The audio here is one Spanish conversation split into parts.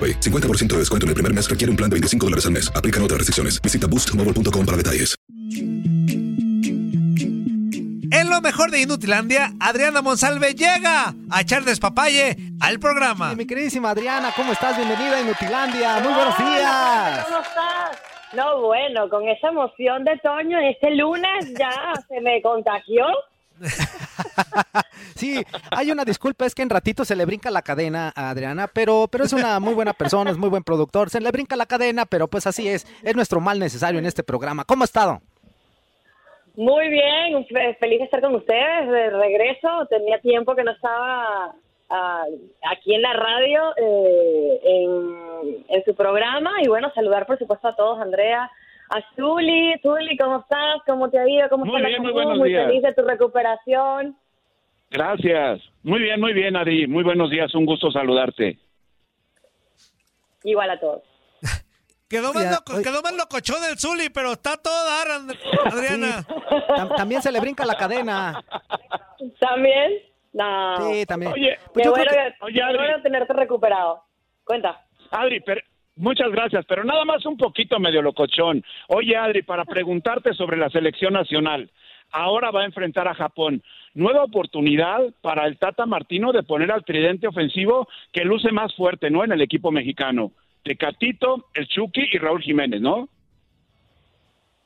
AroPay. 50% de descuento en el primer mes requiere un plan de 25 dólares al mes. Aplican otras restricciones. Visita boostmobile.com para detalles. En lo mejor de Inutilandia, Adriana Monsalve llega a echar despapalle al programa. Mi queridísima Adriana, ¿cómo estás? Bienvenida a Inutilandia. Muy buenos días. ¿Cómo estás? No, bueno, con esa emoción de Toño, este lunes ya se me contagió. Sí, hay una disculpa, es que en ratito se le brinca la cadena a Adriana, pero, pero es una muy buena persona, es muy buen productor, se le brinca la cadena, pero pues así es, es nuestro mal necesario en este programa. ¿Cómo ha estado? Muy bien, fe- feliz de estar con ustedes de regreso. Tenía tiempo que no estaba ah, aquí en la radio, eh, en, en su programa. Y bueno, saludar por supuesto a todos, Andrea, a Zuli. Zuli, ¿cómo estás? ¿Cómo te ha ido? ¿Cómo Muy está bien, la muy buenos Muy días. feliz de tu recuperación. Gracias. Muy bien, muy bien, Ari. Muy buenos días. Un gusto saludarte. Igual a todos. Quedó más, Ya, loco, quedó más locochón el Zuli, pero está todo dar, Adriana. Tam- también se le brinca la cadena. ¿También? No. Sí, también. Oye, Pues Qué bueno, que- Oye, qué bueno tenerte recuperado. Cuenta. Adri, pero- muchas gracias, pero nada más un poquito medio locochón. Oye, Adri, para preguntarte sobre la selección nacional. Ahora va a enfrentar a Japón. Nueva oportunidad para el Tata Martino de poner al tridente ofensivo que luce más fuerte, ¿no? En el equipo mexicano. Tecatito, el Chucky y Raúl Jiménez, ¿no?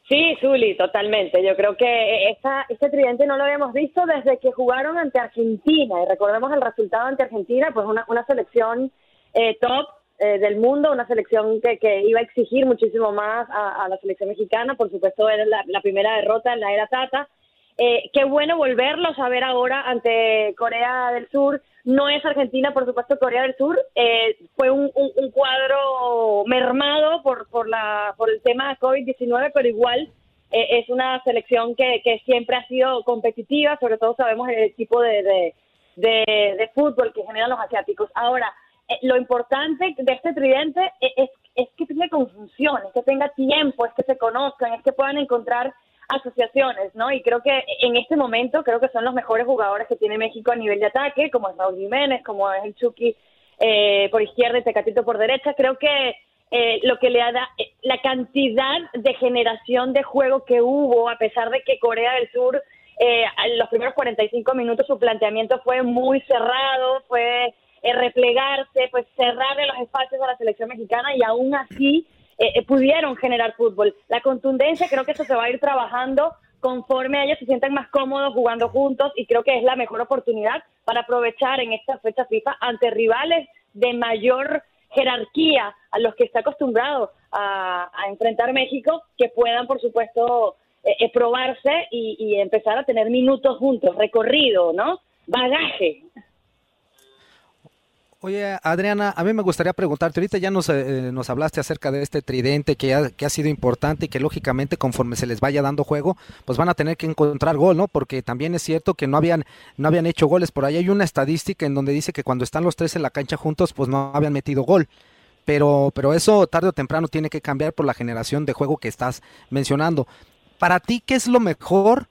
Sí, Zuli, totalmente. Yo creo que esta, este tridente no lo habíamos visto desde que jugaron ante Argentina. Y recordemos el resultado ante Argentina, pues una, una selección eh, top eh, del mundo, una selección que, que iba a exigir muchísimo más a, a la selección mexicana. Por supuesto, era la, la primera derrota en la era Tata. Eh, qué bueno volverlos a ver ahora ante Corea del Sur. No es Argentina, por supuesto, Corea del Sur. Eh, fue un, un- un cuadro mermado por, por, la, por el tema COVID-19, pero igual eh, es una selección que, que siempre ha sido competitiva, sobre todo sabemos el tipo de, de, de- de fútbol que generan los asiáticos. Ahora, eh, lo importante de este tridente es, es, es que tenga conjunción, es que tenga tiempo, es que se conozcan, es que puedan encontrar asociaciones, ¿no? Y creo que en este momento creo que son los mejores jugadores que tiene México a nivel de ataque, como es Raúl Jiménez, como es el Chucky eh, por izquierda y Tecatito por derecha. Creo que eh, lo que le ha da eh, la cantidad de generación de juego que hubo, a pesar de que Corea del Sur eh, en los primeros 45 minutos su planteamiento fue muy cerrado, fue replegarse, pues cerrarle los espacios a la selección mexicana y aún así eh, eh, pudieron generar fútbol. La contundencia creo que eso se va a ir trabajando conforme ellos se sientan más cómodos jugando juntos y creo que es la mejor oportunidad para aprovechar en esta fecha FIFA ante rivales de mayor jerarquía a los que está acostumbrado a, enfrentar México, que puedan, por supuesto, eh, eh, probarse y empezar a tener minutos juntos, recorrido, ¿no? Bagaje. Oye, Adriana, a mí me gustaría preguntarte, ahorita ya nos, eh, nos hablaste acerca de este tridente que ha, que ha sido importante y que lógicamente conforme se les vaya dando juego, pues van a tener que encontrar gol, ¿no? Porque también es cierto que no habían, no habían hecho goles. Por ahí hay una estadística en donde dice que cuando están los tres en la cancha juntos, pues no habían metido gol. Pero, pero eso tarde o temprano tiene que cambiar por la generación de juego que estás mencionando. Para ti, ¿qué es lo mejor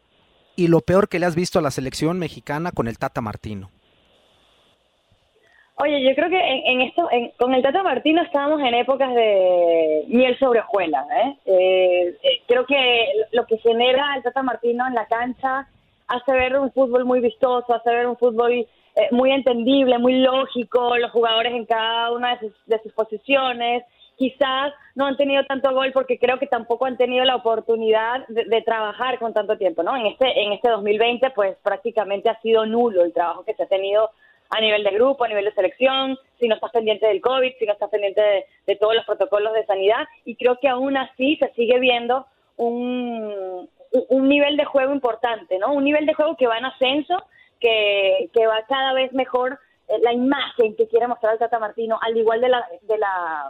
y lo peor que le has visto a la selección mexicana con el Tata Martino? Oye, yo creo que en, esto, con el Tata Martino estábamos en épocas de miel sobre hojuelas. ¿eh? Eh, ¿eh? creo que lo que genera el Tata Martino en la cancha hace ver un fútbol muy vistoso, hace ver un fútbol eh, muy entendible, muy lógico, los jugadores en cada una de sus, posiciones. Quizás no han tenido tanto gol porque creo que tampoco han tenido la oportunidad de, de, trabajar con tanto tiempo, ¿no? En este en este 2020 pues prácticamente ha sido nulo el trabajo que se ha tenido a nivel de grupo, a nivel de selección, si no estás pendiente del COVID, si no estás pendiente de, todos los protocolos de sanidad. Y creo que aún así se sigue viendo un, un nivel de juego importante, ¿no? Un nivel de juego que va en ascenso, que, que va cada vez mejor eh, la imagen que quiere mostrar el Tata Martino, al igual de la, de la,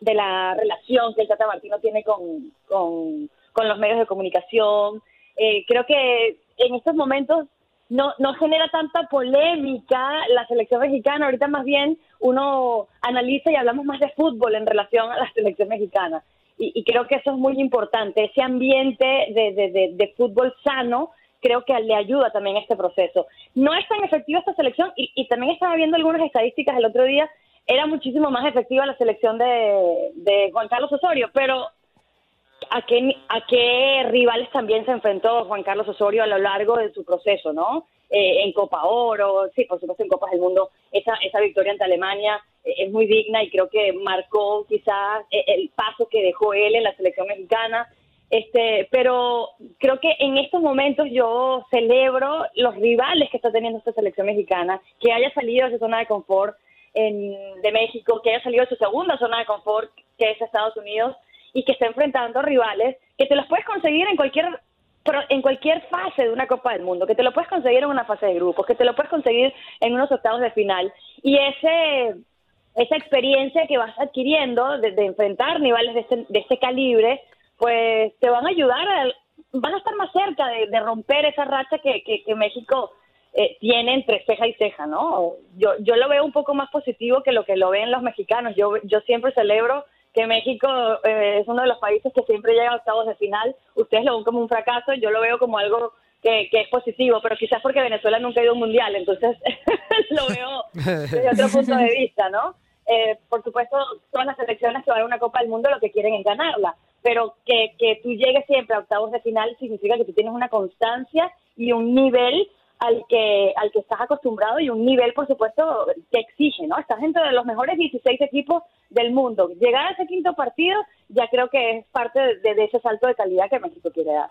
de la relación que el Tata Martino tiene con, con, con los medios de comunicación. Eh, creo que en estos momentos no, no genera tanta polémica la selección mexicana. Ahorita más bien uno analiza y hablamos más de fútbol en relación a la selección mexicana. Y, creo que eso es muy importante. Ese ambiente de, de, fútbol sano creo que le ayuda también a este proceso. No es tan efectiva esta selección y, y también estaba viendo algunas estadísticas el otro día. Era muchísimo más efectiva la selección de, de Juan Carlos Osorio, pero a qué, a qué rivales también se enfrentó Juan Carlos Osorio a lo largo de su proceso, ¿no? Eh, en Copa Oro, sí, por supuesto en Copas del Mundo, esa, esa victoria ante Alemania eh, es muy digna y creo que marcó quizás eh, el paso que dejó él en la selección mexicana. Este, pero creo que en estos momentos yo celebro los rivales que está teniendo esta selección mexicana, que haya salido de su zona de confort en, de México, que haya salido de su segunda zona de confort, que es Estados Unidos, y que está enfrentando rivales que te los puedes conseguir en cualquier en cualquier fase de una Copa del Mundo, que te lo puedes conseguir en una fase de grupos, que te lo puedes conseguir en unos octavos de final. Y ese esa experiencia que vas adquiriendo de, enfrentar rivales de este, de este, calibre, pues te van a ayudar, a, van a estar más cerca de, romper esa racha que, que, México eh, tiene entre ceja y ceja, ¿no? Yo, yo lo veo un poco más positivo que lo que lo ven los mexicanos. Yo, yo siempre celebro que México eh, es uno de los países que siempre llega a octavos de final. Ustedes lo ven como un fracaso, yo lo veo como algo que, es positivo, pero quizás porque Venezuela nunca ha ido a un mundial, entonces lo veo desde otro punto de vista, ¿no? Eh, por supuesto, todas las selecciones que van a una Copa del Mundo lo que quieren es ganarla, pero que, que tú llegues siempre a octavos de final significa que tú tienes una constancia y un nivel al que al que estás acostumbrado y un nivel, por supuesto, que exige, ¿no? Estás dentro de los mejores 16 equipos del mundo. Llegar a ese quinto partido ya creo que es parte de, de ese salto de calidad que México quiere dar.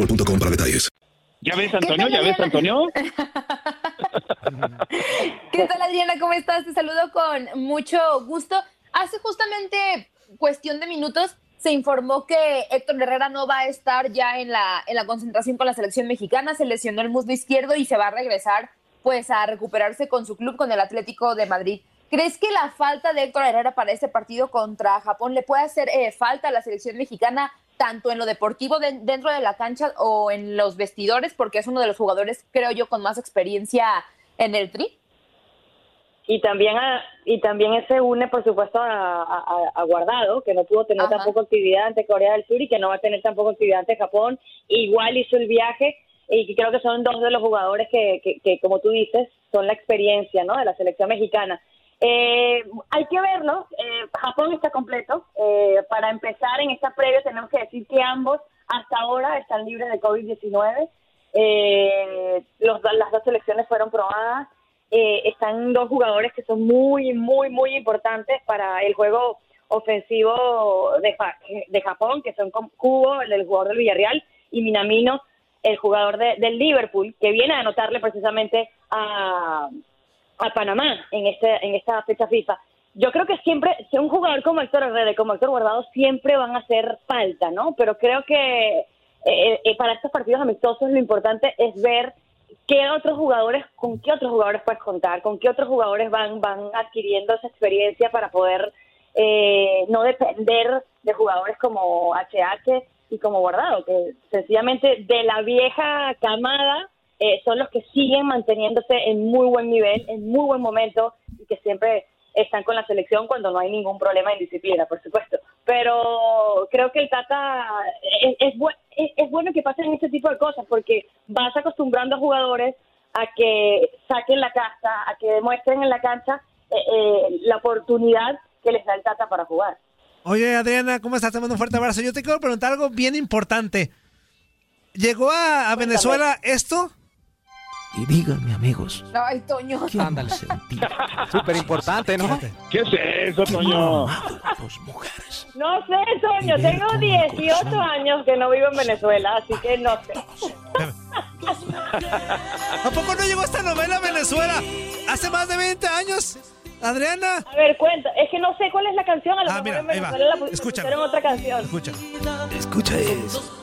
detalles. ¿Ya ves, Antonio? ¿Ya ves, Antonio? ¿Qué tal, Adriana? ¿Cómo estás? Te saludo con mucho gusto. Hace justamente cuestión de minutos se informó que Héctor Herrera no va a estar ya en la, en la concentración con la selección mexicana, se lesionó el muslo izquierdo y se va a regresar pues a recuperarse con su club, con el Atlético de Madrid. ¿Crees que la falta de Héctor Herrera para este partido contra Japón le puede hacer eh, falta a la selección mexicana tanto en lo deportivo dentro de la cancha o en los vestidores, porque es uno de los jugadores, creo yo, con más experiencia en el tri. Y también, y también se une, por supuesto, a, Guardado, que no pudo tener tampoco actividad ante Corea del Sur y que no va a tener tampoco actividad ante Japón. Igual hizo el viaje y creo que son dos de los jugadores que, que, que como tú dices, son la experiencia ¿no? de la selección mexicana. Eh, hay que verlo. Eh, Japón está completo. Eh, para empezar, en esta previa tenemos que decir que ambos hasta ahora están libres de COVID-19. Eh, las dos selecciones fueron probadas eh, están dos jugadores que son muy, muy, muy importantes para el juego ofensivo de, de Japón, que son como Kubo, el, el jugador del Villarreal, y Minamino, el jugador de- del Liverpool, que viene a anotarle precisamente a, a Panamá en, este, en esta fecha FIFA. Yo creo que siempre, si un jugador como Héctor Herrera y como Héctor Guardado siempre van a hacer falta, ¿no? Pero creo que eh, eh, para estos partidos amistosos lo importante es ver qué otros jugadores, con qué otros jugadores puedes contar, con qué otros jugadores van, van adquiriendo esa experiencia para poder eh, no depender de jugadores como HH y como Guardado, que sencillamente de la vieja camada eh, son los que siguen manteniéndose en muy buen nivel, en muy buen momento y que siempre están con la selección cuando no hay ningún problema en disciplina, por supuesto. Pero creo que el Tata es, es, bu- es- es bueno que pasen este tipo de cosas porque vas acostumbrando a jugadores a que saquen la casa, a que demuestren en la cancha eh, eh, la oportunidad que les da el Tata para jugar. Oye, Adriana, ¿cómo estás? Te mando un fuerte abrazo. Yo te quiero preguntar algo bien importante. ¿Llegó a, a Venezuela esto? Y díganme, amigos, Ay, Toño. ¿qué han sentido? Súper importante, ¿no? ¿Qué es eso, Toño? No sé, Soño, tengo 18 años que no vivo en Venezuela, así que no sé. ¿A poco no llegó esta novela a Venezuela hace más de 20 años? Adriana. A ver, cuenta, es que no sé cuál es la canción, a lo Ah, mejor mira, en ahí va. Venezuela la pu- Escúchalo. pusieron otra canción. Escucha. Escucha eso.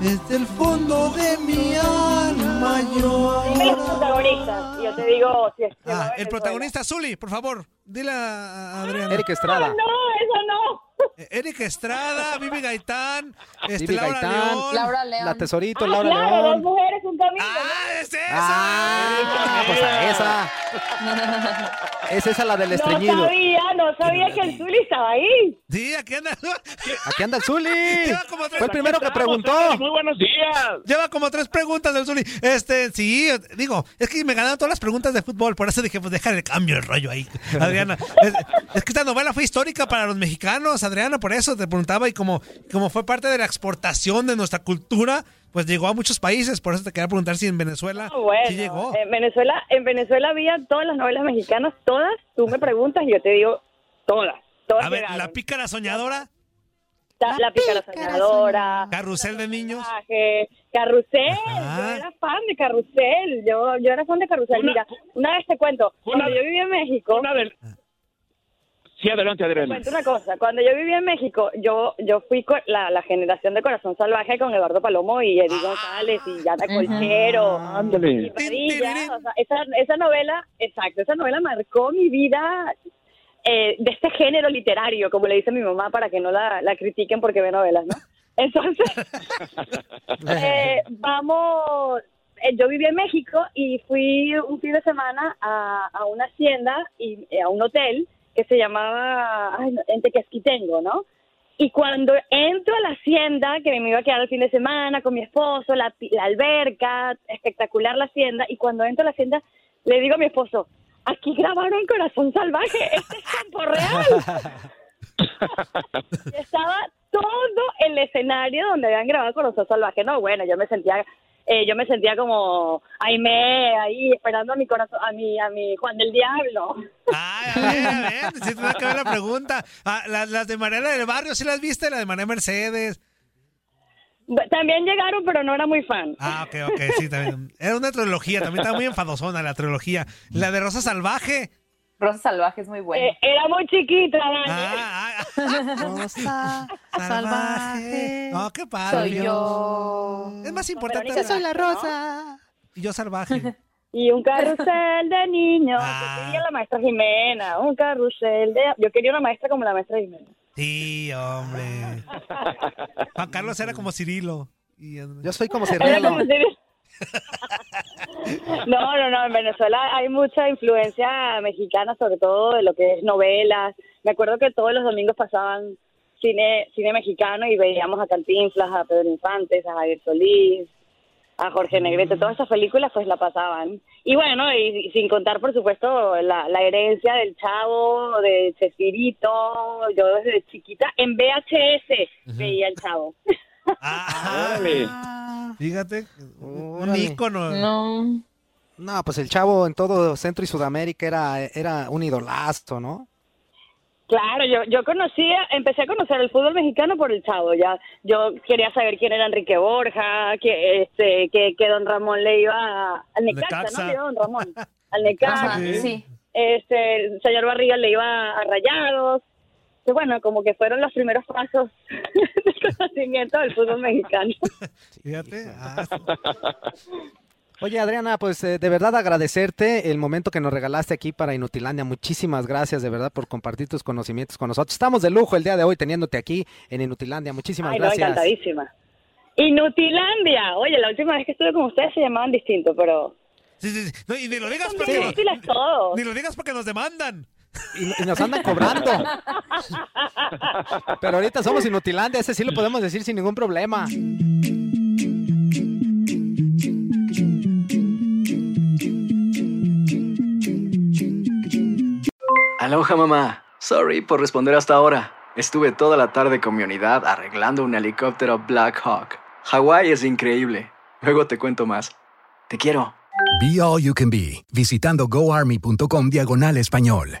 Desde el fondo de mi alma yo. Dime los protagonistas y yo te digo si es que Ah, el protagonista, Zuli, por favor, dile a a Adriana. Eric Estrada. No, eso no. Eh, Eric Estrada, Vivi Gaitán, este, Vivi Laura Gaitán, León. Laura León. La Tesorito, Ah, Laura claro, dos León. mujeres, un camino. ¡Ah, es esa! Ah, pues a esa. Es esa la del no estreñido. sabía, no sabía que el Zuli estaba ahí. Sí, aquí anda. Aquí anda el Zuli. Lleva como tres- Fue el primero que preguntó. Muy buenos días. Lleva como tres preguntas del Zuli. Este, sí, digo, es que me ganaron todas las preguntas de fútbol, por eso dije, pues dejar el cambio el rollo ahí, Adriana. Es, es que esta novela fue histórica para los mexicanos, Adriana, por eso te preguntaba, y como, como fue parte de la exportación de nuestra cultura, pues llegó a muchos países, por eso te quería preguntar si en Venezuela Ah, bueno, sí llegó. En Venezuela, en Venezuela había todas las novelas mexicanas, todas. Tú me preguntas y yo te digo todas. Todas A ver, llegaron. la pícara soñadora, Ta- la pícara soñadora, carrusel de niños. Carrusel, Ajá. yo era fan de Carrusel, yo, yo era fan de Carrusel. Una- Mira, una vez te cuento, una- cuando yo vivía en México, Una del... Sí, adelante, te Adriana. cuento una cosa, cuando yo vivía en México, yo yo fui con la, la generación de Corazón Salvaje con Eduardo Palomo y Eddie González y Yana Colchero. y Ándale. Padilla, o sea, esa, esa novela, exacto, esa novela marcó mi vida eh, de este género literario, como le dice mi mamá, para que no la, la critiquen porque ve novelas, ¿no? Entonces, eh, vamos, eh, yo viví en México y fui un fin de semana a, a una hacienda y eh, a un hotel que se llamaba ay, en Tequesquitengo, ¿no? Y cuando entro a la hacienda, que me iba a quedar el fin de semana con mi esposo, la, la alberca, espectacular la hacienda, y cuando entro a la hacienda, le digo a mi esposo, aquí grabaron Corazón Salvaje, este es tiempo real. Estaba todo el escenario donde habían grabado Corazón Salvaje. No, bueno, yo me sentía, eh, yo me sentía como Aimé ahí esperando a mi corazón, a mi, a mi Juan del Diablo. Ay, a ver, a ver, sí tendrá que ver la pregunta. Ah, las, las de Mariela del Barrio, ¿sí las viste? La de María Mercedes. También llegaron, pero no era muy fan. Ah, ok, ok, sí, también. Era una trilogía, también estaba muy enfadosona la trilogía. La de Rosa Salvaje. Rosa Salvaje es muy buena. Eh, era muy chiquita, Dani. Ah, ah, Rosa salvaje. No, qué padre. Soy yo. Es más importante. Verónica Soy la rosa. Y yo salvaje. Y un carrusel de niños. Ah. Yo quería la maestra Jimena. Un carrusel de. Yo quería una maestra como la maestra Jimena. Sí, hombre. Juan Carlos era como Cirilo. Y, Yo soy como Era Cirilo. como si- No, no, no. En Venezuela hay mucha influencia mexicana, sobre todo de lo que es novelas. Me acuerdo que todos los domingos pasaban cine cine mexicano y veíamos a Cantinflas, a Pedro Infantes, a Javier Solís, a Jorge Negrete. Todas esas películas pues la pasaban. Y bueno, y, y sin contar, por supuesto, la, la herencia del Chavo, de Chespirito. Yo desde chiquita en VHS veía el Chavo. Ah. fíjate, un ícono. No. No, pues el chavo en todo Centro y Sudamérica era, era un idolazo, ¿no? Claro, yo, yo conocía, empecé a conocer el fútbol mexicano por el Chavo, ya. Yo quería saber quién era Enrique Borja, que este, que, que Don Ramón le iba a- al Necaxa, Necaxa. ¿no? Le iba a Don Ramón. Al Necaxa. Sí. Este, el señor Barriga le iba a Rayados. Que bueno, como que fueron los primeros pasos de conocimiento del fútbol mexicano. Fíjate. ah, Oye, Adriana, pues eh, de verdad agradecerte el momento que nos regalaste aquí para Inutilandia. Muchísimas gracias de verdad por compartir tus conocimientos con nosotros. Estamos de lujo el día de hoy teniéndote aquí en Inutilandia. Muchísimas Ay, no, gracias. encantadísima. Inutilandia. Oye, la última vez que estuve con ustedes se llamaban distinto, pero sí, sí, sí. No, y ni lo digas son porque nos, ni lo digas porque nos demandan. Y, y nos andan cobrando. Pero ahorita somos Inutilandia, ese sí lo podemos decir sin ningún problema. Aloha mamá. Sorry por responder hasta ahora. Estuve toda la tarde con mi unidad arreglando un helicóptero Black Hawk. Hawái es increíble. Luego te cuento más. Te quiero. Be All You Can Be, visitando goarmy.com diagonal español.